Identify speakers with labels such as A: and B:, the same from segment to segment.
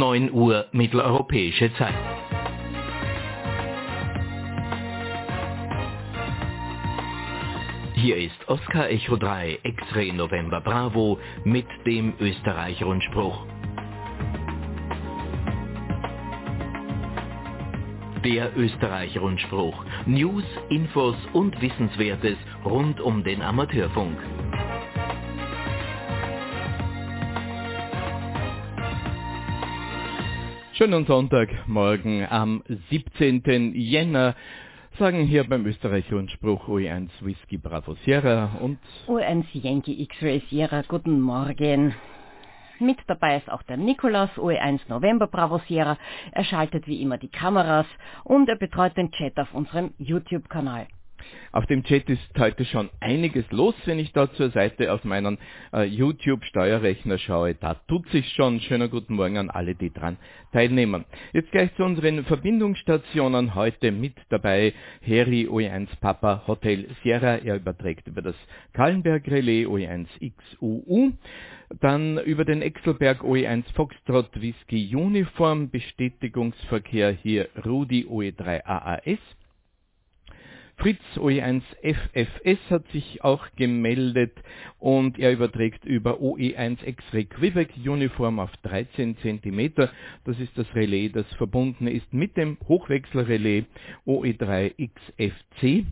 A: 9 Uhr mitteleuropäische Zeit. Hier ist Oscar Echo 3 X-Ray November Bravo mit dem Österreich-Rundspruch. Der Österreich-Rundspruch. News, Infos und Wissenswertes rund um den Amateurfunk.
B: Schönen Sonntagmorgen am 17. Jänner sagen hier beim Österreich-Rundspruch OE1 Whisky Bravo Sierra und
C: OE1 Yankee X-Ray Sierra. Guten Morgen. Mit dabei ist auch der Nikolaus, OE1 November Bravo Sierra. Er schaltet wie immer die Kameras und er betreut den Chat auf unserem YouTube-Kanal.
B: Auf dem Chat ist heute schon einiges los, wenn ich da zur Seite auf meinen äh, YouTube-Steuerrechner schaue. Da tut sich schon. Schöner guten Morgen an alle, die dran teilnehmen. Jetzt gleich zu unseren Verbindungsstationen. Heute mit dabei Heri OE1 Papa Hotel Sierra. Er überträgt über das Kallenberg Relais OE1 XUU. Dann über den Exelberg OE1 Foxtrot Whisky Uniform Bestätigungsverkehr hier Rudi OE3 AAS. Fritz OE1 FFS hat sich auch gemeldet und er überträgt über OE1 X-Ray Quebec Uniform auf 13 cm. Das ist das Relais, das verbunden ist mit dem Hochwechselrelais OE3 XFC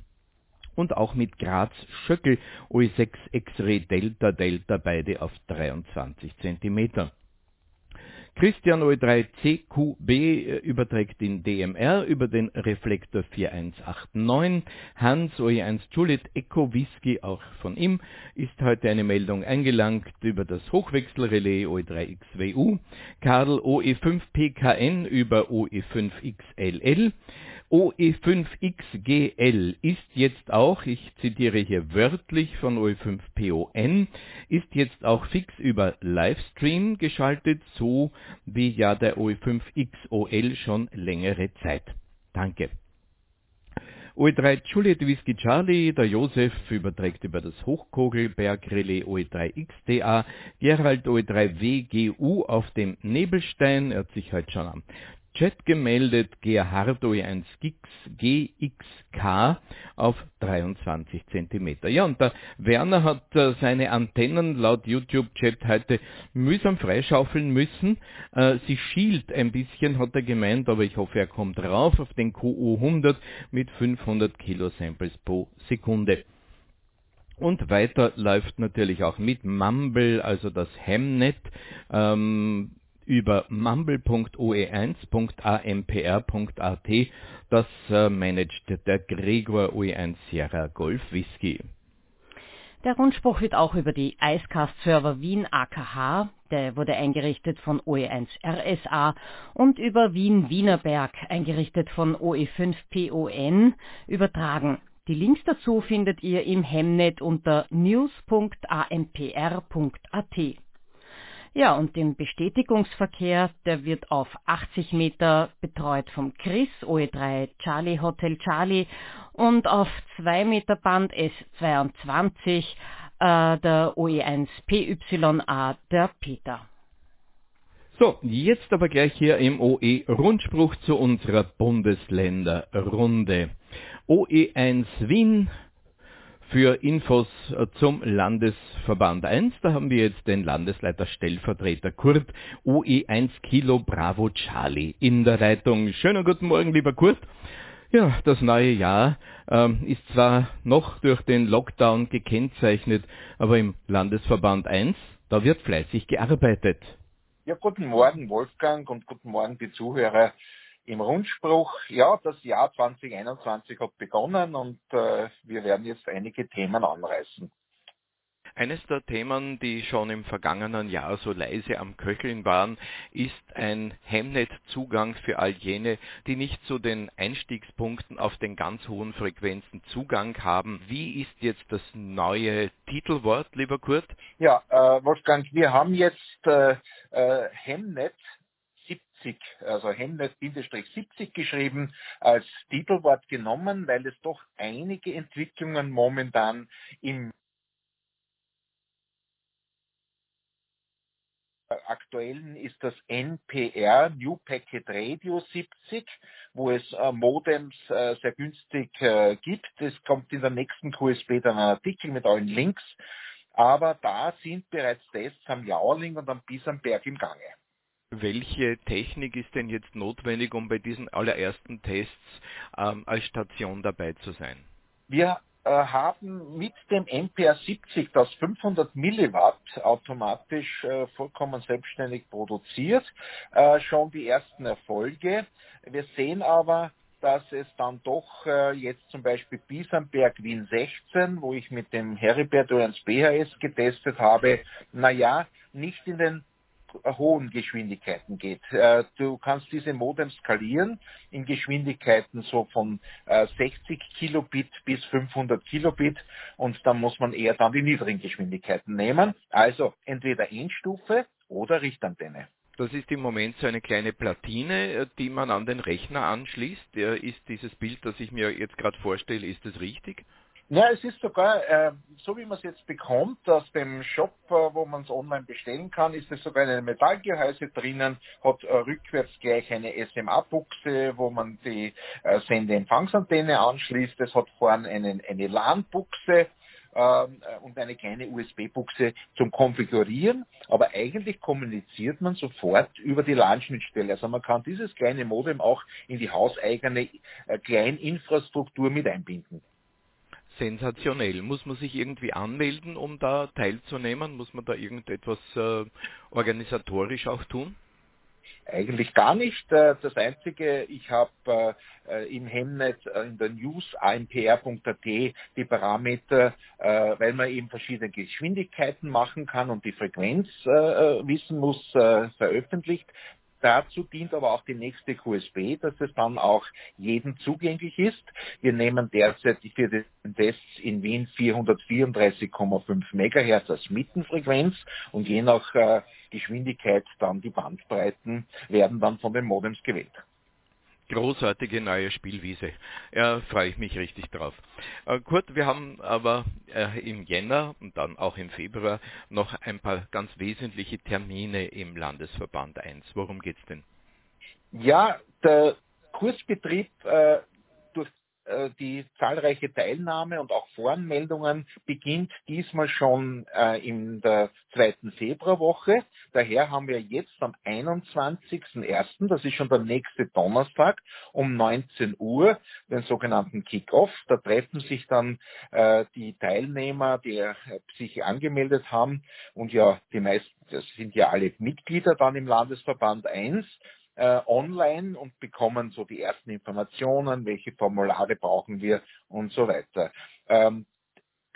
B: und auch mit Graz Schöckel OE6 X-Ray Delta Delta beide auf 23 cm. Christian OE3CQB äh, überträgt in DMR über den Reflektor 4189. Hans OE1 Juliet Echo Whisky, auch von ihm, ist heute eine Meldung eingelangt über das Hochwechselrelais OE3XWU. Karl OE5PKN über OE5XLL. OE5XGL ist jetzt auch, ich zitiere hier wörtlich von OE5PON, ist jetzt auch fix über Livestream geschaltet, so wie ja der OE5XOL schon längere Zeit. Danke. OE3 Juliet Whisky Charlie, der Josef überträgt über das Hochkogelberg Relais OE3 XDA, Gerald OE3 WGU auf dem Nebelstein, er hat sich heute schon am Chat gemeldet, Gerhard OE1 Gix GXK auf 23 cm. Ja, und der Werner hat äh, seine Antennen laut YouTube-Chat heute mühsam freischaufeln müssen. Äh, sie schielt ein bisschen, hat er gemeint, aber ich hoffe, er kommt rauf auf den QU100 mit 500 Kilo Samples pro Sekunde. Und weiter läuft natürlich auch mit Mumble, also das Hemnet. Ähm, über mumble.oe1.ampr.at. Das äh, managt der Gregor OE1 Sierra Golf Whisky.
C: Der Rundspruch wird auch über die Icecast-Server Wien AKH, der wurde eingerichtet von OE1 RSA, und über Wien Wienerberg, eingerichtet von OE5 PON, übertragen. Die Links dazu findet ihr im Hemnet unter news.ampr.at. Ja, und den Bestätigungsverkehr, der wird auf 80 Meter betreut vom Chris, OE3 Charlie Hotel Charlie und auf 2 Meter Band S22 äh, der OE1 PYA der Peter.
B: So, jetzt aber gleich hier im OE Rundspruch zu unserer Bundesländerrunde. OE1 Wien für Infos äh, zum Landesverband 1. Da haben wir jetzt den Landesleiter Stellvertreter Kurt OE1 Kilo Bravo Charlie in der Leitung. Schönen guten Morgen, lieber Kurt. Ja, das neue Jahr ähm, ist zwar noch durch den Lockdown gekennzeichnet, aber im Landesverband 1, da wird fleißig gearbeitet.
D: Ja, guten Morgen Wolfgang und guten Morgen die Zuhörer im Rundspruch, ja, das Jahr 2021 hat begonnen und äh, wir werden jetzt einige Themen anreißen.
B: Eines der Themen, die schon im vergangenen Jahr so leise am Köcheln waren, ist ein Hemnet-Zugang für all jene, die nicht zu den Einstiegspunkten auf den ganz hohen Frequenzen Zugang haben. Wie ist jetzt das neue Titelwort, lieber Kurt?
D: Ja, äh, Wolfgang, wir haben jetzt äh, äh, Hemnet 70, also Hemnet-70 geschrieben, als Titelwort genommen, weil es doch einige Entwicklungen momentan im aktuellen ist das NPR, New Packet Radio 70, wo es äh, Modems äh, sehr günstig äh, gibt. Es kommt in der nächsten QSB dann ein Artikel mit allen Links. Aber da sind bereits Tests am Jauerling und am Bisamberg im Gange.
B: Welche Technik ist denn jetzt notwendig, um bei diesen allerersten Tests ähm, als Station dabei zu sein?
D: Wir äh, haben mit dem MPR 70 das 500 Milliwatt automatisch äh, vollkommen selbstständig produziert, äh, schon die ersten Erfolge. Wir sehen aber, dass es dann doch äh, jetzt zum Beispiel Biesenberg Wien 16, wo ich mit dem Heribert Ernst BHS getestet habe, naja, nicht in den hohen Geschwindigkeiten geht. Äh, du kannst diese Modem skalieren in Geschwindigkeiten so von 60 äh, Kilobit bis 500 Kilobit und dann muss man eher dann die niedrigen Geschwindigkeiten nehmen. Also entweder Endstufe oder Richtantenne.
B: Das ist im Moment so eine kleine Platine, äh, die man an den Rechner anschließt. Ist dieses Bild, das ich mir jetzt gerade vorstelle, ist das richtig?
D: Ja, es ist sogar, äh, so wie man es jetzt bekommt, aus dem Shop, äh, wo man es online bestellen kann, ist es sogar ein Metallgehäuse drinnen, hat äh, rückwärts gleich eine SMA-Buchse, wo man die äh, Sendeempfangsantenne anschließt. Es hat vorne einen, eine LAN-Buchse ähm, äh, und eine kleine USB-Buchse zum Konfigurieren, aber eigentlich kommuniziert man sofort über die LAN-Schnittstelle. Also man kann dieses kleine Modem auch in die hauseigene äh, Kleininfrastruktur mit einbinden
B: sensationell. Muss man sich irgendwie anmelden, um da teilzunehmen? Muss man da irgendetwas äh, organisatorisch auch tun?
D: Eigentlich gar nicht. Äh, das Einzige, ich habe äh, im Hemnet äh, in der News ampr.at die Parameter, weil man eben verschiedene Geschwindigkeiten machen kann und die Frequenz wissen muss, veröffentlicht. Dazu dient aber auch die nächste QSB, dass es dann auch jedem zugänglich ist. Wir nehmen derzeit für den Test in Wien 434,5 MHz als Mittenfrequenz und je nach äh, Geschwindigkeit dann die Bandbreiten werden dann von den Modems gewählt
B: großartige neue Spielwiese. Ja, freue ich mich richtig drauf. Äh, Kurt, wir haben aber äh, im Jänner und dann auch im Februar noch ein paar ganz wesentliche Termine im Landesverband 1. Worum geht's denn?
D: Ja, der Kursbetrieb äh, die zahlreiche Teilnahme und auch Voranmeldungen beginnt diesmal schon äh, in der zweiten Februarwoche. Daher haben wir jetzt am 21.01., das ist schon der nächste Donnerstag, um 19 Uhr den sogenannten Kick-Off. Da treffen sich dann äh, die Teilnehmer, die äh, sich angemeldet haben und ja, die meisten, das sind ja alle Mitglieder dann im Landesverband 1 äh, online und bekommen so die ersten Informationen, welche Formulare brauchen wir und so weiter. Ähm,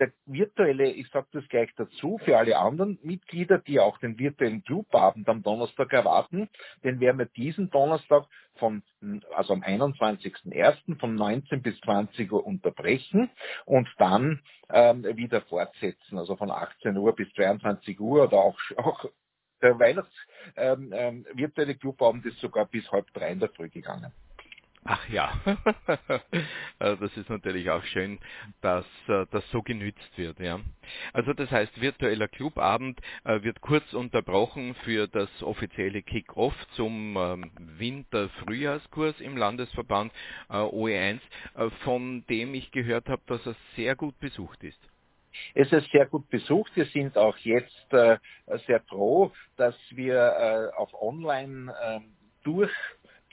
D: der virtuelle, ich sage das gleich dazu, für alle anderen Mitglieder, die auch den virtuellen Clubabend am Donnerstag erwarten, den werden wir diesen Donnerstag von, also am 21.01. von 19 bis 20 Uhr unterbrechen und dann ähm, wieder fortsetzen, also von 18 Uhr bis 22 Uhr oder auch, auch der Weihnachts ähm, ähm, Clubabend ist sogar bis halb drei in der Früh gegangen.
B: Ach ja, äh, das ist natürlich auch schön, dass äh, das so genützt wird. Ja. Also das heißt, virtueller Clubabend äh, wird kurz unterbrochen für das offizielle Kick-off zum ähm, Winter-Frühjahrskurs im Landesverband OE1, von dem ich gehört habe, dass er sehr gut besucht ist.
D: Es ist sehr gut besucht. Wir sind auch jetzt äh, sehr froh, dass wir äh, auf Online äh, durch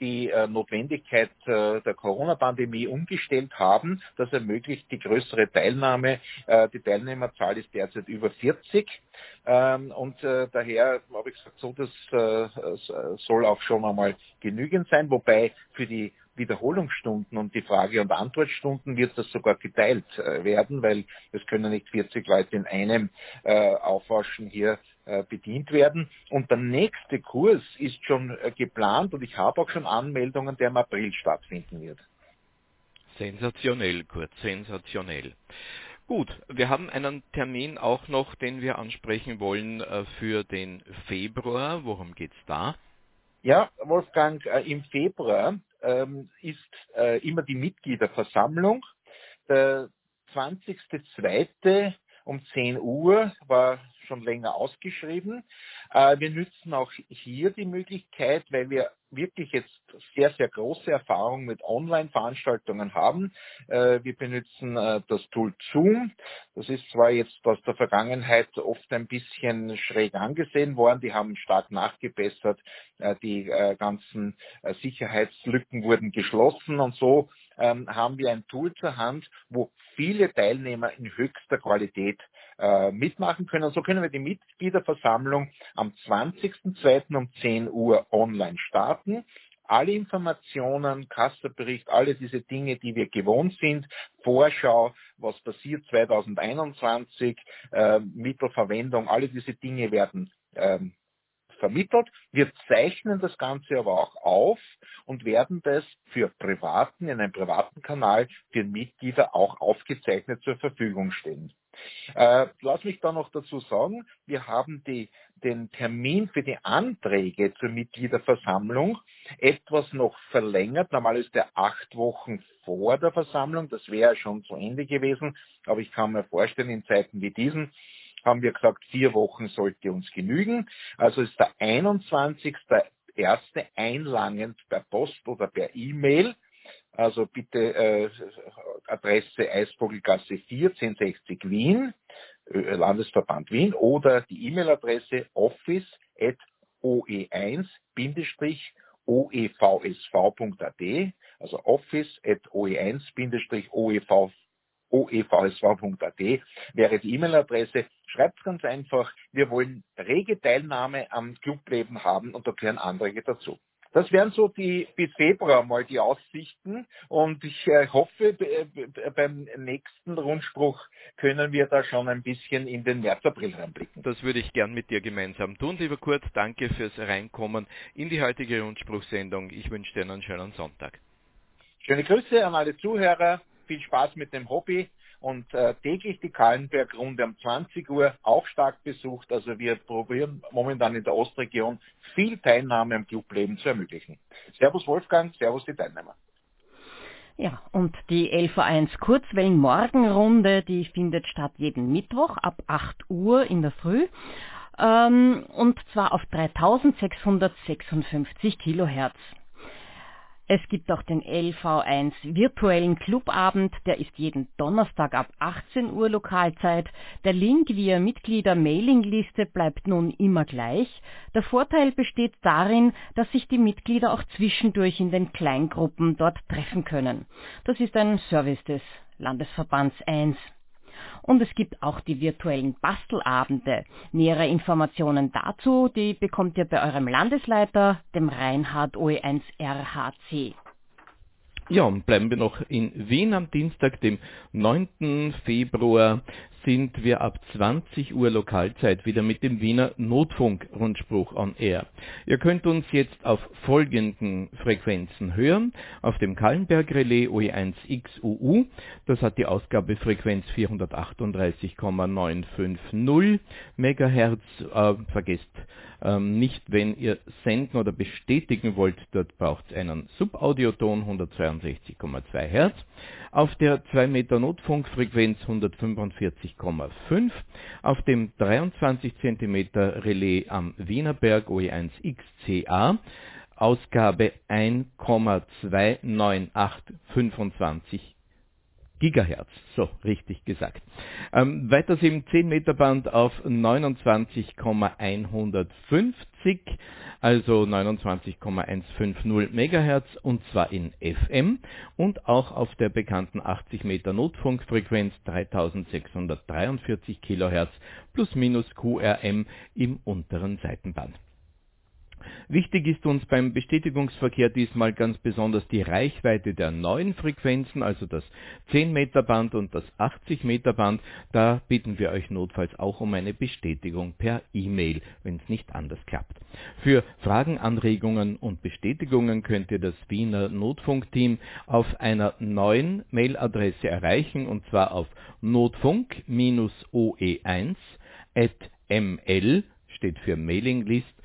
D: die äh, Notwendigkeit äh, der Corona-Pandemie umgestellt haben. Das ermöglicht die größere Teilnahme. Äh, die Teilnehmerzahl ist derzeit über 40. Ähm, und daher habe ich gesagt, so das soll auch schon einmal genügend sein, wobei für die Wiederholungsstunden und die Frage- und Antwortstunden wird das sogar geteilt äh, werden, weil es können nicht 40 Leute in einem äh, Aufwaschen hier äh, bedient werden. Und der nächste Kurs ist schon äh, geplant und ich habe auch schon Anmeldungen, der im April stattfinden wird.
B: Sensationell, Kurt, sensationell. Gut, wir haben einen Termin auch noch, den wir ansprechen wollen äh, für den Februar. Worum geht's da?
D: Ja, Wolfgang, äh, im Februar ähm, ist äh, immer die Mitgliederversammlung. Der 20.02. um 10 Uhr war schon länger ausgeschrieben. Äh, wir nützen auch hier die Möglichkeit, weil wir wirklich jetzt sehr, sehr große Erfahrung mit Online-Veranstaltungen haben. Äh, wir benutzen äh, das Tool Zoom. Das ist zwar jetzt aus der Vergangenheit oft ein bisschen schräg angesehen worden. Die haben stark nachgebessert. Die ganzen Sicherheitslücken wurden geschlossen und so ähm, haben wir ein Tool zur Hand, wo viele Teilnehmer in höchster Qualität mitmachen können. So können wir die Mitgliederversammlung am 20.02. um 10 Uhr online starten alle Informationen, Kasserbericht, alle diese Dinge, die wir gewohnt sind, Vorschau, was passiert 2021, äh, Mittelverwendung, alle diese Dinge werden ähm, vermittelt. Wir zeichnen das Ganze aber auch auf und werden das für Privaten, in einem privaten Kanal, für Mitglieder auch aufgezeichnet zur Verfügung stellen. Äh, lass mich da noch dazu sagen, wir haben die, den Termin für die Anträge zur Mitgliederversammlung etwas noch verlängert. Normal ist der acht Wochen vor der Versammlung, das wäre schon zu Ende gewesen, aber ich kann mir vorstellen, in Zeiten wie diesen haben wir gesagt, vier Wochen sollte uns genügen. Also ist der 21. erste einlangend per Post oder per E-Mail. Also bitte äh, Adresse Eisvogelgasse 4, 1060 Wien, äh, Landesverband Wien oder die E-Mail-Adresse office.oe1-oevsv.at, also office.oe1-oevsv oevsv.at wäre die E-Mail-Adresse. Schreibt ganz einfach, wir wollen rege Teilnahme am Clubleben haben und da gehören Anträge dazu. Das wären so die bis Februar mal die Aussichten und ich äh, hoffe, beim nächsten Rundspruch können wir da schon ein bisschen in den März, April reinblicken.
B: Das würde ich gern mit dir gemeinsam tun. Lieber Kurt, danke fürs Reinkommen in die heutige Rundspruchsendung. Ich wünsche dir einen schönen Sonntag.
D: Schöne Grüße an alle Zuhörer, viel Spaß mit dem Hobby und äh, täglich die Kallenberg-Runde um 20 Uhr auch stark besucht. Also wir probieren momentan in der Ostregion viel Teilnahme am Clubleben zu ermöglichen. Servus Wolfgang, Servus die Teilnehmer.
C: Ja, und die LV1 Kurzwellen-Morgenrunde, die findet statt jeden Mittwoch ab 8 Uhr in der Früh. Ähm, und zwar auf 3656 Kilohertz. Es gibt auch den LV1 virtuellen Clubabend, der ist jeden Donnerstag ab 18 Uhr Lokalzeit. Der Link via Mitglieder-Mailingliste bleibt nun immer gleich. Der Vorteil besteht darin, dass sich die Mitglieder auch zwischendurch in den Kleingruppen dort treffen können. Das ist ein Service des Landesverbands 1. Und es gibt auch die virtuellen Bastelabende. Nähere Informationen dazu, die bekommt ihr bei eurem Landesleiter, dem Reinhard OE1 RHC.
B: Ja, und bleiben wir noch in Wien am Dienstag, dem 9. Februar, sind wir ab 20 Uhr Lokalzeit wieder mit dem Wiener Notfunk-Rundspruch on Air. Ihr könnt uns jetzt auf folgenden Frequenzen hören. Auf dem Kallenberg-Relais OE1XUU, das hat die Ausgabefrequenz 438,950 MHz. Äh, vergesst ähm, nicht, wenn ihr senden oder bestätigen wollt, dort braucht es einen Subaudioton 162,2 Hz. Auf der 2 Meter Notfunkfrequenz 145,5. Auf dem 23 cm Relais am Wienerberg OE1XCA Ausgabe 1,29825 Gigahertz, so richtig gesagt. Ähm, weiters im 10 Meter Band auf 29,150, also 29,150 Megahertz und zwar in FM und auch auf der bekannten 80 Meter Notfunkfrequenz 3643 Kilohertz plus minus QRM im unteren Seitenband. Wichtig ist uns beim Bestätigungsverkehr diesmal ganz besonders die Reichweite der neuen Frequenzen, also das 10 Meter Band und das 80 Meter Band. Da bitten wir euch notfalls auch um eine Bestätigung per E-Mail, wenn es nicht anders klappt. Für Fragen, Anregungen und Bestätigungen könnt ihr das Wiener Notfunkteam auf einer neuen Mailadresse erreichen und zwar auf notfunk-oe1 at ml steht für Mailinglist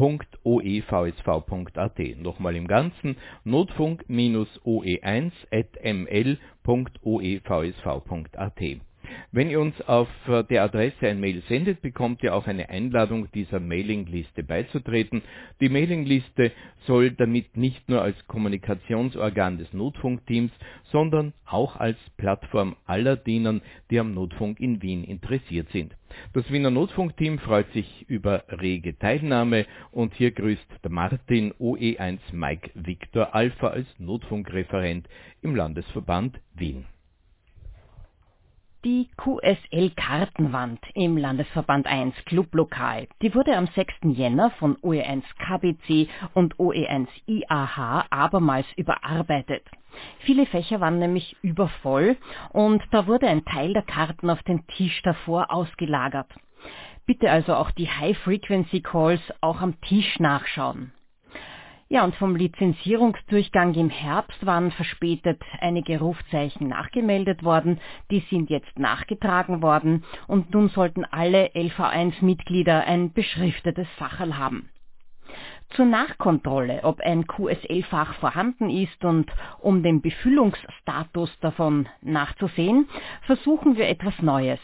B: notfunk.oevsv.at. Nochmal im Ganzen notfunk-oe1.ml.oevsv.at. Wenn ihr uns auf äh, der Adresse ein Mail sendet, bekommt ihr auch eine Einladung, dieser Mailingliste beizutreten. Die Mailingliste soll damit nicht nur als Kommunikationsorgan des Notfunkteams, sondern auch als Plattform aller dienen, die am Notfunk in Wien interessiert sind. Das Wiener Notfunkteam freut sich über rege Teilnahme und hier grüßt der Martin OE1 Mike Victor Alpha als Notfunkreferent im Landesverband Wien.
C: Die QSL-Kartenwand im Landesverband 1 Clublokal, die wurde am 6. Jänner von OE1 KBC und OE1 IAH abermals überarbeitet. Viele Fächer waren nämlich übervoll und da wurde ein Teil der Karten auf den Tisch davor ausgelagert. Bitte also auch die High-Frequency-Calls auch am Tisch nachschauen. Ja, und vom Lizenzierungsdurchgang im Herbst waren verspätet einige Rufzeichen nachgemeldet worden. Die sind jetzt nachgetragen worden und nun sollten alle LV1-Mitglieder ein beschriftetes Facherl haben. Zur Nachkontrolle, ob ein QSL-Fach vorhanden ist und um den Befüllungsstatus davon nachzusehen, versuchen wir etwas Neues.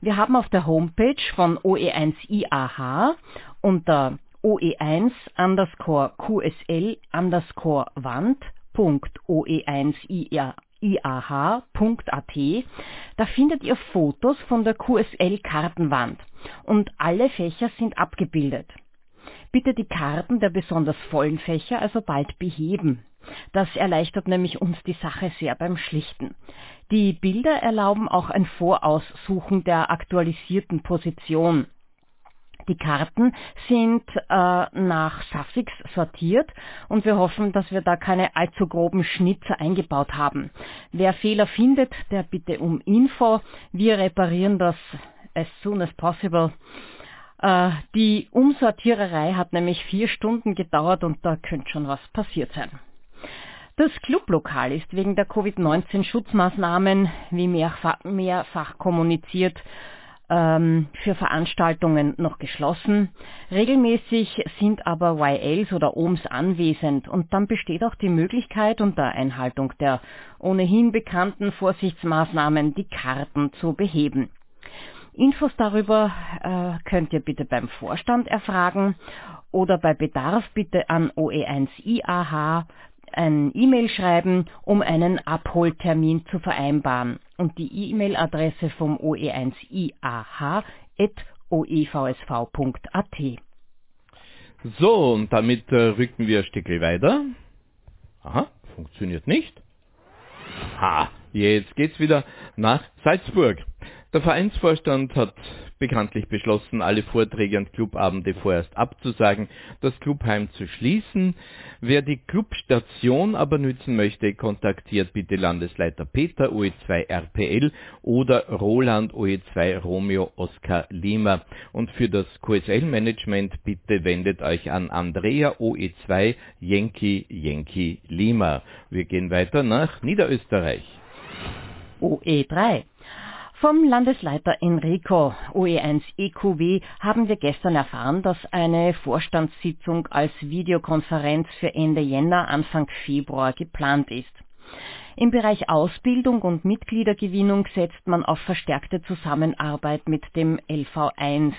C: Wir haben auf der Homepage von OE1IAH unter oe1 underscore qsl underscore wand.oe1iah.at. Da findet ihr Fotos von der QSL-Kartenwand und alle Fächer sind abgebildet. Bitte die Karten der besonders vollen Fächer also bald beheben. Das erleichtert nämlich uns die Sache sehr beim Schlichten. Die Bilder erlauben auch ein Voraussuchen der aktualisierten Position. Die Karten sind äh, nach Suffix sortiert und wir hoffen, dass wir da keine allzu groben Schnitzer eingebaut haben. Wer Fehler findet, der bitte um Info. Wir reparieren das as soon as possible. Äh, die Umsortiererei hat nämlich vier Stunden gedauert und da könnte schon was passiert sein. Das Clublokal ist wegen der Covid-19-Schutzmaßnahmen, wie mehrfach, mehrfach kommuniziert, ähm, für Veranstaltungen noch geschlossen. Regelmäßig sind aber YLs oder OMs anwesend und dann besteht auch die Möglichkeit, unter Einhaltung der ohnehin bekannten Vorsichtsmaßnahmen die Karten zu beheben. Infos darüber äh, könnt ihr bitte beim Vorstand erfragen oder bei Bedarf bitte an OE1IAH ein E-Mail schreiben, um einen Abholtermin zu vereinbaren. Und die E-Mail-Adresse vom oe1iah.oevsv.at.
B: So, und damit äh, rücken wir ein Stückchen weiter. Aha, funktioniert nicht. Ha, jetzt geht's wieder nach Salzburg. Der Vereinsvorstand hat bekanntlich beschlossen, alle Vorträge und Clubabende vorerst abzusagen, das Clubheim zu schließen. Wer die Clubstation aber nützen möchte, kontaktiert bitte Landesleiter Peter OE2 RPL oder Roland OE2 Romeo Oscar Lima. Und für das QSL-Management bitte wendet euch an Andrea OE2 Yankee Yankee Lima. Wir gehen weiter nach Niederösterreich.
C: OE3 vom Landesleiter Enrico OE1 EQW haben wir gestern erfahren, dass eine Vorstandssitzung als Videokonferenz für Ende Jänner, Anfang Februar geplant ist. Im Bereich Ausbildung und Mitgliedergewinnung setzt man auf verstärkte Zusammenarbeit mit dem LV1.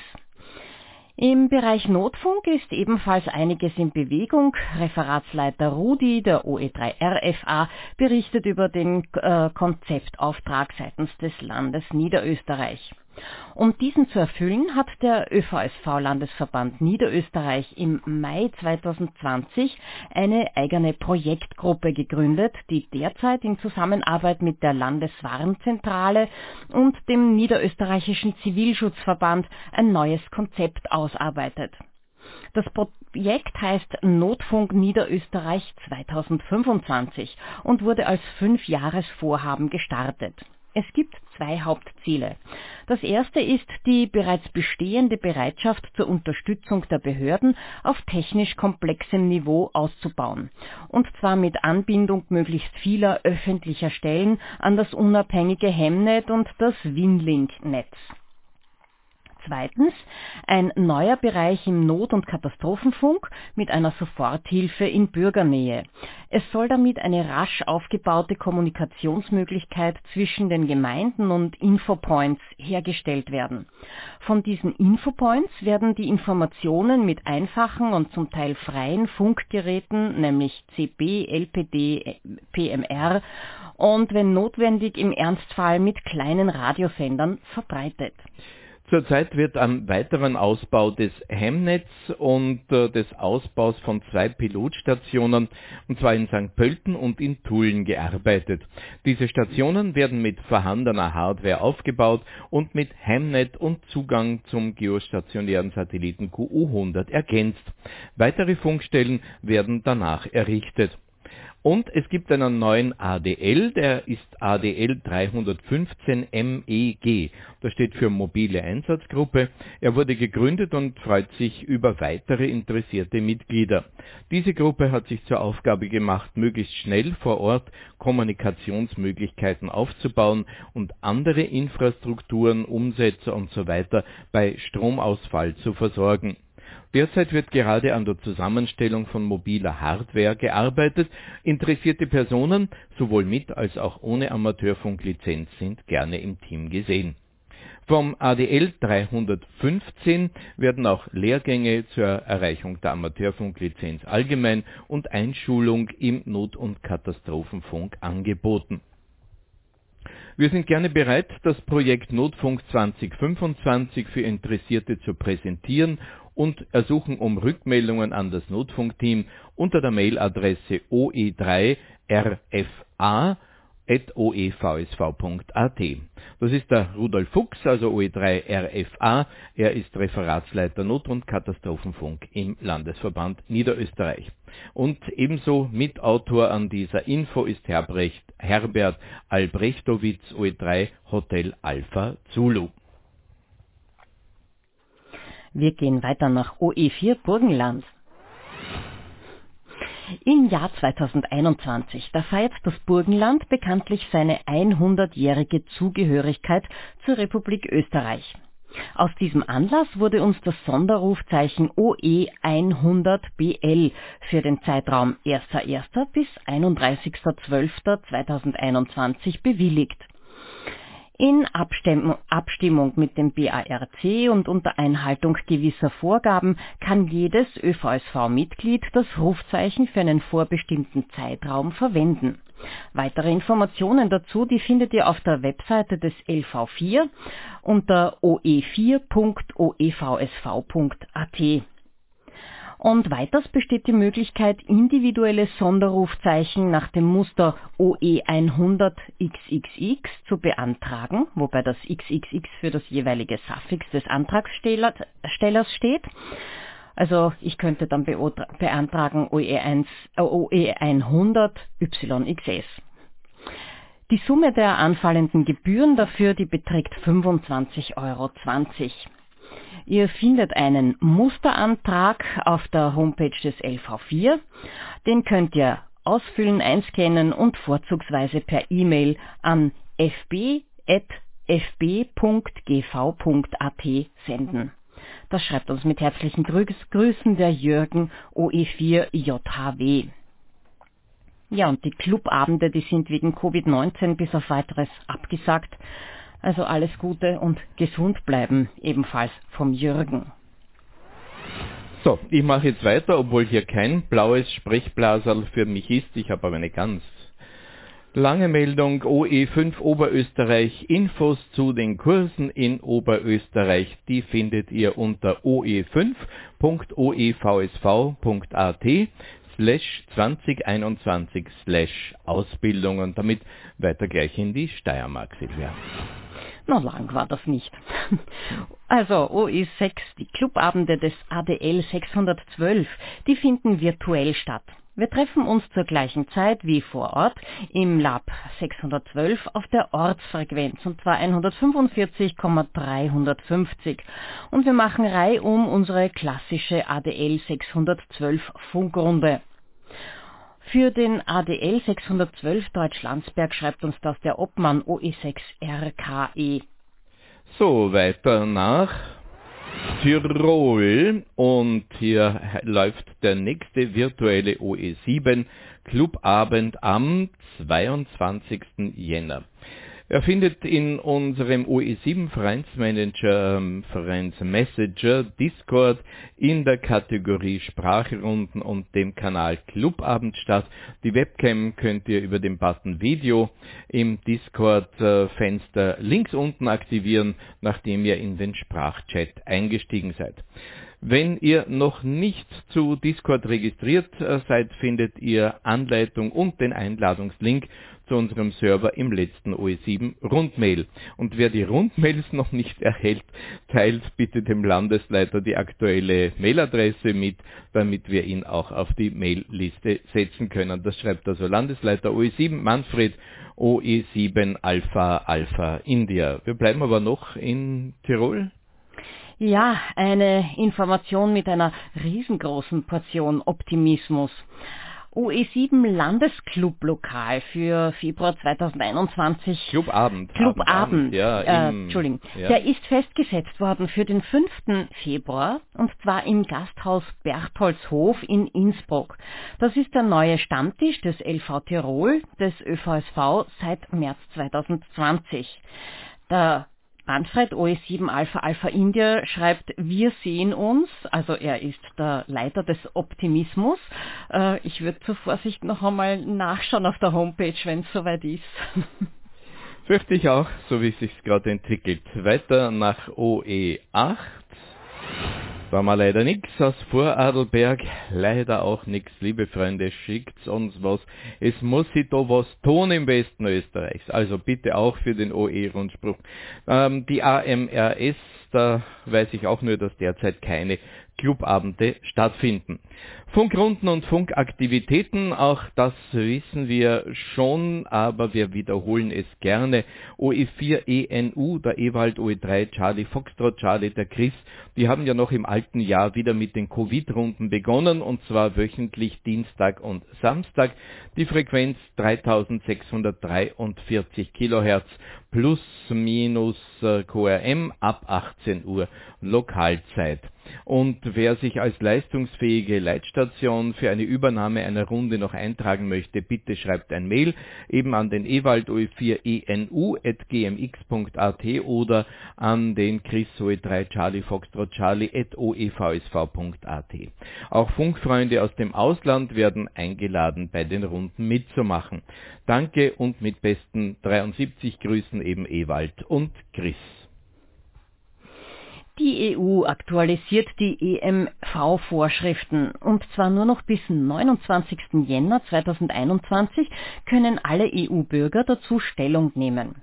C: Im Bereich Notfunk ist ebenfalls einiges in Bewegung. Referatsleiter Rudi der OE3RFA berichtet über den äh, Konzeptauftrag seitens des Landes Niederösterreich. Um diesen zu erfüllen, hat der ÖVSV-Landesverband Niederösterreich im Mai 2020 eine eigene Projektgruppe gegründet, die derzeit in Zusammenarbeit mit der Landeswarnzentrale und dem Niederösterreichischen Zivilschutzverband ein neues Konzept ausarbeitet. Das Projekt heißt Notfunk Niederösterreich 2025 und wurde als Fünfjahresvorhaben gestartet. Es gibt zwei Hauptziele. Das erste ist die bereits bestehende Bereitschaft zur Unterstützung der Behörden auf technisch komplexem Niveau auszubauen. Und zwar mit Anbindung möglichst vieler öffentlicher Stellen an das unabhängige Hemnet und das Winlink-Netz. Zweitens ein neuer Bereich im Not- und Katastrophenfunk mit einer Soforthilfe in Bürgernähe. Es soll damit eine rasch aufgebaute Kommunikationsmöglichkeit zwischen den Gemeinden und Infopoints hergestellt werden. Von diesen Infopoints werden die Informationen mit einfachen und zum Teil freien Funkgeräten, nämlich CB, LPD, PMR und wenn notwendig im Ernstfall mit kleinen Radiosendern verbreitet.
B: Zurzeit wird am weiteren Ausbau des Hemnetz und äh, des Ausbaus von zwei Pilotstationen, und zwar in St. Pölten und in Tulln gearbeitet. Diese Stationen werden mit vorhandener Hardware aufgebaut und mit Hemnet und Zugang zum geostationären Satelliten QU100 ergänzt. Weitere Funkstellen werden danach errichtet. Und es gibt einen neuen ADL, der ist ADL 315 MEG. Das steht für mobile Einsatzgruppe. Er wurde gegründet und freut sich über weitere interessierte Mitglieder. Diese Gruppe hat sich zur Aufgabe gemacht, möglichst schnell vor Ort Kommunikationsmöglichkeiten aufzubauen und andere Infrastrukturen, Umsätze und so weiter bei Stromausfall zu versorgen. Derzeit wird gerade an der Zusammenstellung von mobiler Hardware gearbeitet. Interessierte Personen, sowohl mit als auch ohne Amateurfunklizenz, sind gerne im Team gesehen. Vom ADL 315 werden auch Lehrgänge zur Erreichung der Amateurfunklizenz allgemein und Einschulung im Not- und Katastrophenfunk angeboten. Wir sind gerne bereit, das Projekt Notfunk 2025 für Interessierte zu präsentieren und ersuchen um Rückmeldungen an das Notfunkteam unter der Mailadresse oe3rfa oevsv.at. Das ist der Rudolf Fuchs, also OE3RFA. Er ist Referatsleiter Not- und Katastrophenfunk im Landesverband Niederösterreich. Und ebenso Mitautor an dieser Info ist Herbrecht, Herbert Albrechtowitz, OE3 Hotel Alpha Zulu.
C: Wir gehen weiter nach OE4 Burgenland. Im Jahr 2021, da feiert das Burgenland bekanntlich seine 100-jährige Zugehörigkeit zur Republik Österreich. Aus diesem Anlass wurde uns das Sonderrufzeichen OE 100BL für den Zeitraum 1.1. bis 31.12.2021 bewilligt. In Abstimmung mit dem BARC und unter Einhaltung gewisser Vorgaben kann jedes ÖVSV-Mitglied das Rufzeichen für einen vorbestimmten Zeitraum verwenden. Weitere Informationen dazu, die findet ihr auf der Webseite des LV4 unter oe4.oevsv.at. Und weiters besteht die Möglichkeit, individuelle Sonderrufzeichen nach dem Muster OE100XXX zu beantragen, wobei das XXX für das jeweilige Suffix des Antragstellers steht. Also ich könnte dann beantragen OE1, äh, OE100 YXS. Die Summe der anfallenden Gebühren dafür, die beträgt 25,20 Euro. Ihr findet einen Musterantrag auf der Homepage des LV4. Den könnt ihr ausfüllen, einscannen und vorzugsweise per E-Mail an fb.fb.gv.at senden. Das schreibt uns mit herzlichen Grüßen der Jürgen OE4JHW. Ja, und die Clubabende, die sind wegen Covid-19 bis auf weiteres abgesagt. Also alles Gute und gesund bleiben, ebenfalls vom Jürgen.
B: So, ich mache jetzt weiter, obwohl hier kein blaues Sprechblaserl für mich ist. Ich habe aber eine ganz lange Meldung. OE5 Oberösterreich. Infos zu den Kursen in Oberösterreich, die findet ihr unter oe5.oevsv.at slash 2021 slash Ausbildung und damit weiter gleich in die Steiermark, Silvia.
C: Na, lang war das nicht. Also OE6, die Clubabende des ADL 612, die finden virtuell statt. Wir treffen uns zur gleichen Zeit wie vor Ort im Lab 612 auf der Ortsfrequenz und zwar 145,350 und wir machen reihum unsere klassische ADL 612 Funkrunde. Für den ADL 612 Deutschlandsberg schreibt uns das der Obmann OE6 RKE.
B: So, weiter nach Tirol und hier läuft der nächste virtuelle OE7 Clubabend am 22. Jänner. Er findet in unserem OE7 Vereinsmanager, ähm, Vereinsmessager Discord in der Kategorie Sprachrunden und dem Kanal Clubabend statt. Die Webcam könnt ihr über den Button Video im Discord-Fenster links unten aktivieren, nachdem ihr in den Sprachchat eingestiegen seid. Wenn ihr noch nicht zu Discord registriert äh, seid, findet ihr Anleitung und den Einladungslink zu unserem Server im letzten OE7 Rundmail. Und wer die Rundmails noch nicht erhält, teilt bitte dem Landesleiter die aktuelle Mailadresse mit, damit wir ihn auch auf die Mailliste setzen können. Das schreibt also Landesleiter OE7 Manfred OE7 Alpha Alpha India. Wir bleiben aber noch in Tirol.
C: Ja, eine Information mit einer riesengroßen Portion Optimismus. OE7 Landesclub-Lokal für Februar 2021.
B: Clubabend.
C: Clubabend, Abend, ja, äh, Entschuldigung. Ja. Der ist festgesetzt worden für den 5. Februar und zwar im Gasthaus Bertholdshof in Innsbruck. Das ist der neue Stammtisch des LV Tirol, des ÖVSV seit März 2020. Der Manfred OE7 Alpha Alpha India schreibt, wir sehen uns, also er ist der Leiter des Optimismus. Äh, ich würde zur Vorsicht noch einmal nachschauen auf der Homepage, wenn es soweit ist.
B: Fürchte ich auch, so wie es sich gerade entwickelt. Weiter nach OE8. Haben wir leider nichts aus Vorarlberg, leider auch nichts, liebe Freunde, schickt uns was. Es muss sich da was tun im Westen Österreichs, also bitte auch für den OE-Rundspruch. Ähm, die AMRS, da weiß ich auch nur, dass derzeit keine Clubabende stattfinden. Funkrunden und Funkaktivitäten, auch das wissen wir schon, aber wir wiederholen es gerne. OE4 ENU, der Ewald OE3 Charlie Foxtrot Charlie der Chris, die haben ja noch im alten Jahr wieder mit den Covid-Runden begonnen und zwar wöchentlich Dienstag und Samstag. Die Frequenz 3643 Kilohertz plus minus äh, QRM ab 18 Uhr Lokalzeit. Und wer sich als leistungsfähige Leitstation für eine Übernahme einer Runde noch eintragen möchte, bitte schreibt ein Mail eben an den Ewald OE4ENU.gmx.at oder an den Chris OE3 Charlie Foxtrot Charlie at oevsv.at. Auch Funkfreunde aus dem Ausland werden eingeladen, bei den Runden mitzumachen. Danke und mit besten 73 Grüßen eben Ewald und Chris.
C: Die EU aktualisiert die EMV-Vorschriften und zwar nur noch bis 29. Jänner 2021 können alle EU-Bürger dazu Stellung nehmen.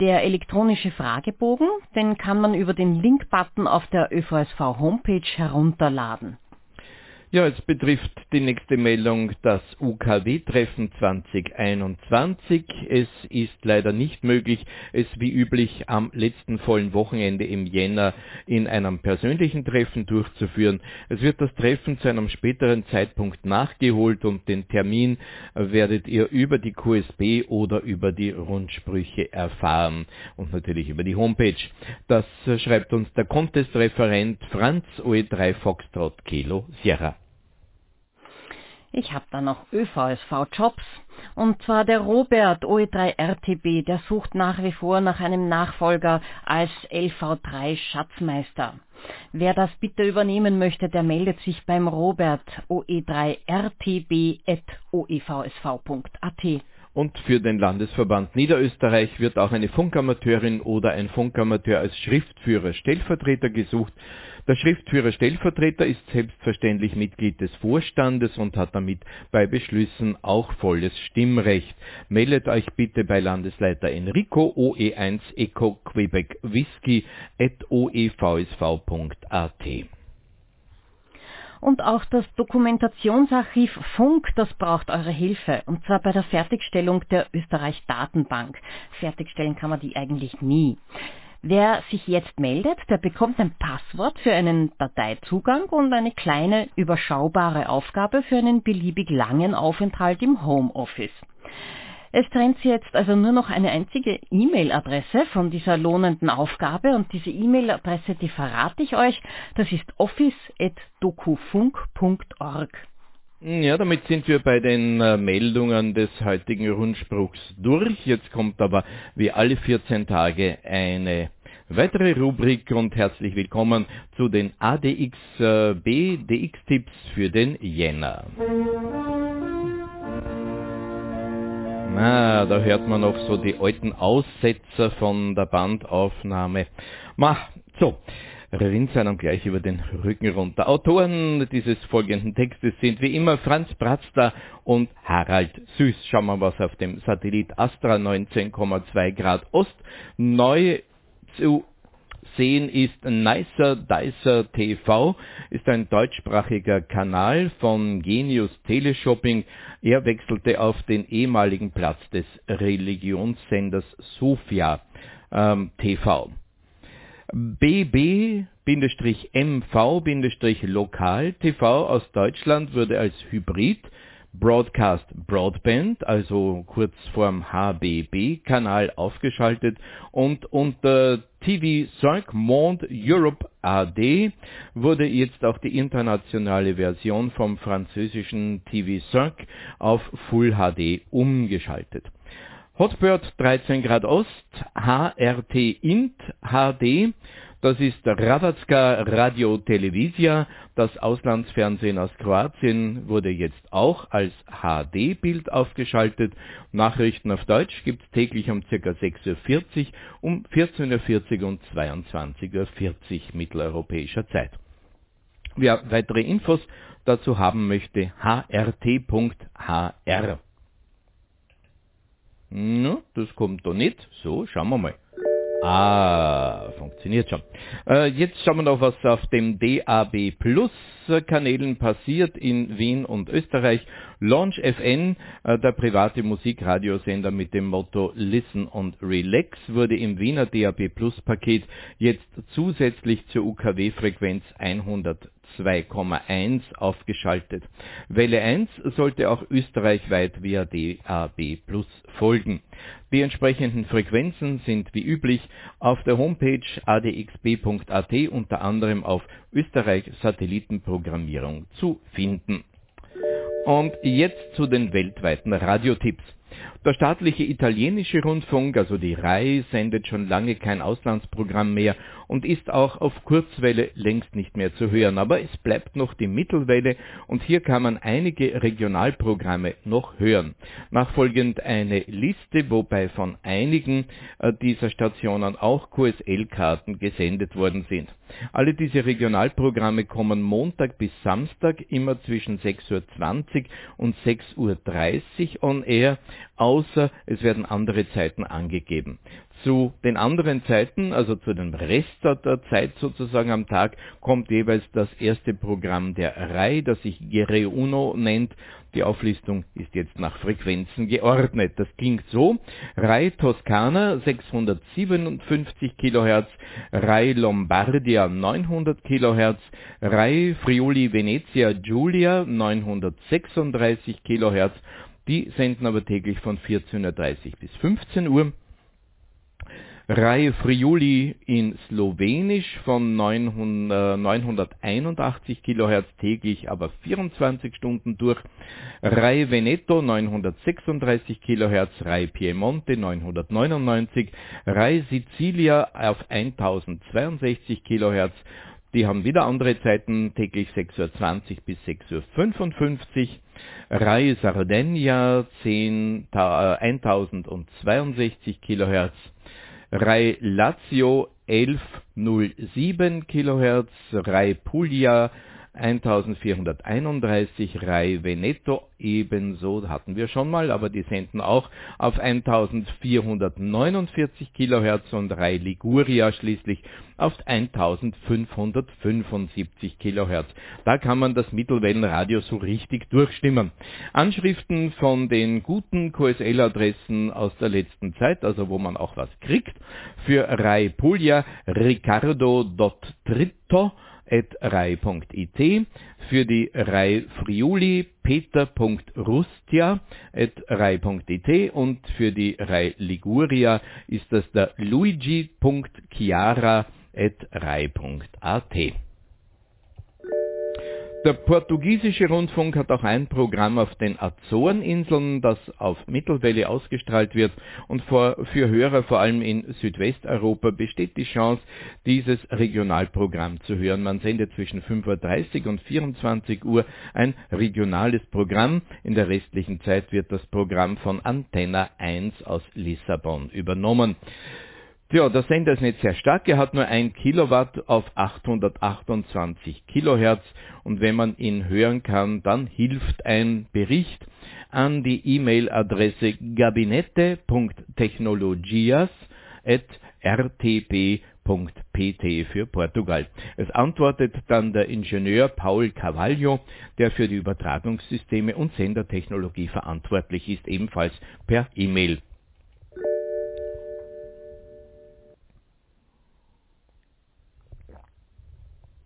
C: Der elektronische Fragebogen, den kann man über den Link-Button auf der ÖVSV-Homepage herunterladen.
B: Ja, es betrifft die nächste Meldung das UKW-Treffen 2021. Es ist leider nicht möglich, es wie üblich am letzten vollen Wochenende im Jänner in einem persönlichen Treffen durchzuführen. Es wird das Treffen zu einem späteren Zeitpunkt nachgeholt und den Termin werdet ihr über die QSB oder über die Rundsprüche erfahren und natürlich über die Homepage. Das schreibt uns der Contest-Referent Franz OE3 Foxtrot Kilo Sierra.
C: Ich habe da noch ÖVSV-Jobs. Und zwar der Robert OE3RTB, der sucht nach wie vor nach einem Nachfolger als LV3 Schatzmeister. Wer das bitte übernehmen möchte, der meldet sich beim Robert OE3RTB.oevsv.at.
B: Und für den Landesverband Niederösterreich wird auch eine Funkamateurin oder ein Funkamateur als Schriftführer Stellvertreter gesucht. Der Schriftführer Stellvertreter ist selbstverständlich Mitglied des Vorstandes und hat damit bei Beschlüssen auch volles Stimmrecht. Meldet euch bitte bei Landesleiter Enrico OE1 Eco Quebec Whisky at oevsv.at.
C: Und auch das Dokumentationsarchiv Funk, das braucht eure Hilfe. Und zwar bei der Fertigstellung der Österreich Datenbank. Fertigstellen kann man die eigentlich nie. Wer sich jetzt meldet, der bekommt ein Passwort für einen Dateizugang und eine kleine, überschaubare Aufgabe für einen beliebig langen Aufenthalt im Homeoffice. Es trennt sie jetzt also nur noch eine einzige E-Mail-Adresse von dieser lohnenden Aufgabe und diese E-Mail-Adresse, die verrate ich euch, das ist office.dokufunk.org.
B: Ja, damit sind wir bei den äh, Meldungen des heutigen Rundspruchs durch. Jetzt kommt aber wie alle 14 Tage eine weitere Rubrik und herzlich willkommen zu den ADXB DX-Tipps für den Jänner. Na, da hört man noch so die alten Aussetzer von der Bandaufnahme. Ma, so, rinnt einem gleich über den Rücken runter. Autoren dieses folgenden Textes sind wie immer Franz Bratzter und Harald Süß. Schauen wir, was auf dem Satellit Astra 19,2 Grad Ost neu zu sehen ist Nicer Dicer TV, ist ein deutschsprachiger Kanal von Genius Teleshopping. Er wechselte auf den ehemaligen Platz des Religionssenders Sofia ähm, TV. BB-MV-Lokal TV aus Deutschland wurde als Hybrid Broadcast Broadband, also kurz vorm HBB-Kanal aufgeschaltet und unter TV 5 Monde Europe AD wurde jetzt auch die internationale Version vom französischen TV 5 auf Full HD umgeschaltet. Hotbird 13 Grad Ost, HRT Int HD das ist Radatska Radio Televisia. Das Auslandsfernsehen aus Kroatien wurde jetzt auch als HD-Bild aufgeschaltet. Nachrichten auf Deutsch gibt es täglich um ca. 6.40 Uhr, um 14.40 Uhr und 22.40 Uhr mitteleuropäischer Zeit. Wer weitere Infos dazu haben möchte, hrt.hr. No, das kommt da nicht. So, schauen wir mal. Ah, funktioniert schon. Äh, jetzt schauen wir noch, was auf dem DAB Plus Kanälen passiert in Wien und Österreich. Launch FN, äh, der private Musikradiosender mit dem Motto Listen und Relax, wurde im Wiener DAB Plus Paket jetzt zusätzlich zur UKW-Frequenz 100 2,1 aufgeschaltet. Welle 1 sollte auch österreichweit via DAB Plus folgen. Die entsprechenden Frequenzen sind wie üblich auf der Homepage adxb.at unter anderem auf Österreich Satellitenprogrammierung zu finden. Und jetzt zu den weltweiten Radiotipps. Der staatliche italienische Rundfunk, also die RAI, sendet schon lange kein Auslandsprogramm mehr und ist auch auf Kurzwelle längst nicht mehr zu hören. Aber es bleibt noch die Mittelwelle und hier kann man einige Regionalprogramme noch hören. Nachfolgend eine Liste, wobei von einigen äh, dieser Stationen auch QSL-Karten gesendet worden sind. Alle diese Regionalprogramme kommen Montag bis Samstag immer zwischen 6.20 Uhr und 6.30 Uhr on air, außer es werden andere Zeiten angegeben. Zu den anderen Zeiten, also zu dem Rest der Zeit sozusagen am Tag, kommt jeweils das erste Programm der Reihe, das sich Gere Uno nennt. Die Auflistung ist jetzt nach Frequenzen geordnet. Das klingt so. Rai Toscana 657 kHz, Rai Lombardia 900 kHz, Rai Friuli Venezia Giulia 936 kHz. Die senden aber täglich von 14.30 Uhr bis 15 Uhr. Reihe Friuli in Slowenisch von 900, 981 kHz täglich, aber 24 Stunden durch. Reihe Veneto 936 kHz, Reihe Piemonte 999, Reihe Sicilia auf 1062 kHz. Die haben wieder andere Zeiten, täglich 6.20 Uhr bis 6.55 Uhr. Reihe Sardegna 10, äh, 1062 kHz. Rai Lazio 1107 kHz, Rai Puglia 1431, Rai Veneto ebenso hatten wir schon mal, aber die senden auch auf 1449 kHz und Rai Liguria schließlich auf 1575 kHz. Da kann man das Mittelwellenradio so richtig durchstimmen. Anschriften von den guten QSL-Adressen aus der letzten Zeit, also wo man auch was kriegt, für Rai Puglia Riccardo.tritto rai.it, für die Rai Friuli peter.rustia.rai.it und für die Rai Liguria ist das der luigi.chiara.rai.at. Der portugiesische Rundfunk hat auch ein Programm auf den Azoreninseln, das auf Mittelwelle ausgestrahlt wird und für Hörer vor allem in Südwesteuropa besteht die Chance, dieses Regionalprogramm zu hören. Man sendet zwischen 5.30 Uhr und 24 Uhr ein regionales Programm. In der restlichen Zeit wird das Programm von Antenna 1 aus Lissabon übernommen. Ja, der Sender ist nicht sehr stark, er hat nur 1 Kilowatt auf 828 Kilohertz und wenn man ihn hören kann, dann hilft ein Bericht an die E-Mail-Adresse gabinette.technologias.rtp.pt für Portugal. Es antwortet dann der Ingenieur Paul Carvalho, der für die Übertragungssysteme und Sendertechnologie verantwortlich ist, ebenfalls per E-Mail.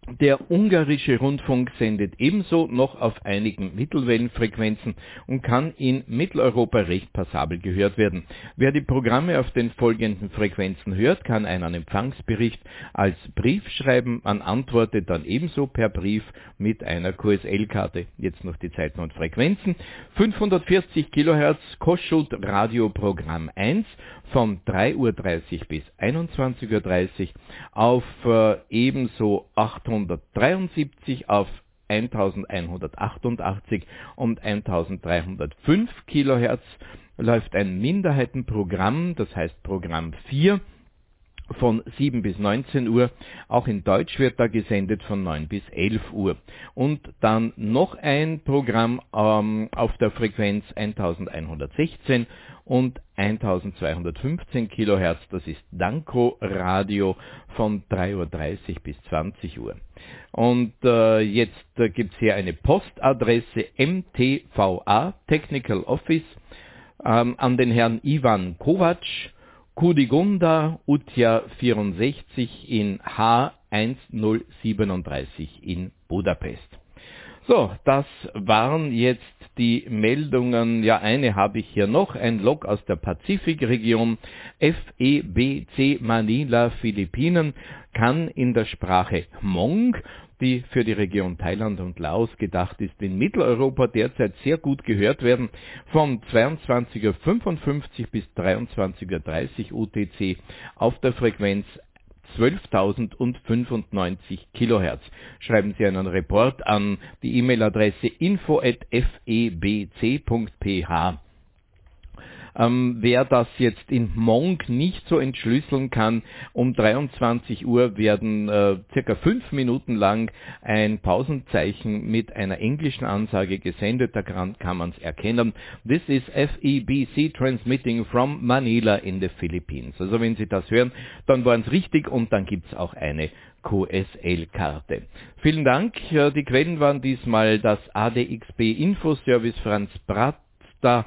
B: Der ungarische Rundfunk sendet ebenso noch auf einigen Mittelwellenfrequenzen und kann in Mitteleuropa recht passabel gehört werden. Wer die Programme auf den folgenden Frequenzen hört, kann einen Empfangsbericht als Brief schreiben. Man antwortet dann ebenso per Brief mit einer QSL-Karte. Jetzt noch die Zeiten und Frequenzen. 540 kHz Koschut Radioprogramm 1 von 3.30 Uhr bis 21.30 Uhr auf äh, ebenso 873 auf 1188 und 1305 Kilohertz läuft ein Minderheitenprogramm, das heißt Programm 4 von 7 bis 19 Uhr. Auch in Deutsch wird da gesendet von 9 bis 11 Uhr. Und dann noch ein Programm ähm, auf der Frequenz 1116 und 1215 Kilohertz. Das ist Danko Radio von 3.30 Uhr bis 20 Uhr. Und äh, jetzt äh, gibt es hier eine Postadresse MTVA Technical Office ähm, an den Herrn Ivan Kovac Kudigunda Utja 64 in H1037 in Budapest. So, das waren jetzt die Meldungen. Ja, eine habe ich hier noch, ein Log aus der Pazifikregion. FEBC Manila Philippinen kann in der Sprache Hmong die für die Region Thailand und Laos gedacht ist, in Mitteleuropa derzeit sehr gut gehört werden, von 22.55 bis 23.30 UTC auf der Frequenz 12.095 Kilohertz. Schreiben Sie einen Report an die E-Mail-Adresse info.febc.ph. Ähm, wer das jetzt in Monk nicht so entschlüsseln kann, um 23 Uhr werden äh, circa fünf Minuten lang ein Pausenzeichen mit einer englischen Ansage gesendet. Da kann, kann man es erkennen. This is FEBC transmitting from Manila in the Philippines. Also wenn Sie das hören, dann waren es richtig und dann gibt es auch eine QSL-Karte. Vielen Dank. Die Quellen waren diesmal das ADXB Infoservice Franz Bratta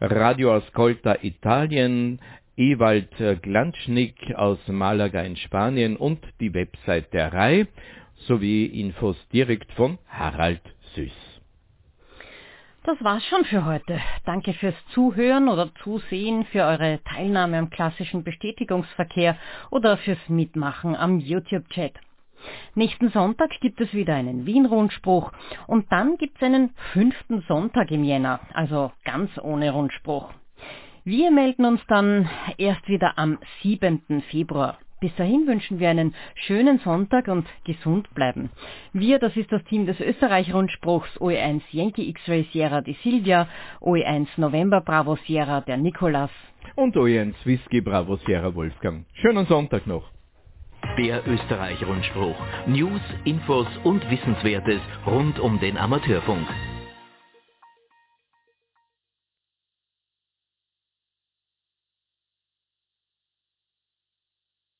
B: Radio Ascolta Italien, Ewald Glanschnick aus Malaga in Spanien und die Website der RAI sowie Infos direkt von Harald Süß.
C: Das war's schon für heute. Danke fürs Zuhören oder Zusehen, für eure Teilnahme am klassischen Bestätigungsverkehr oder fürs Mitmachen am YouTube-Chat. Nächsten Sonntag gibt es wieder einen Wien-Rundspruch und dann gibt es einen fünften Sonntag im Jänner, also ganz ohne Rundspruch. Wir melden uns dann erst wieder am 7. Februar. Bis dahin wünschen wir einen schönen Sonntag und gesund bleiben. Wir, das ist das Team des Österreich-Rundspruchs OE1 Yankee X-Ray Sierra die Silvia, OE1 November Bravo Sierra der Nikolas
B: und OE1 Whisky Bravo Sierra Wolfgang. Schönen Sonntag noch.
A: Der Österreich-Rundspruch. News, Infos und Wissenswertes rund um den Amateurfunk.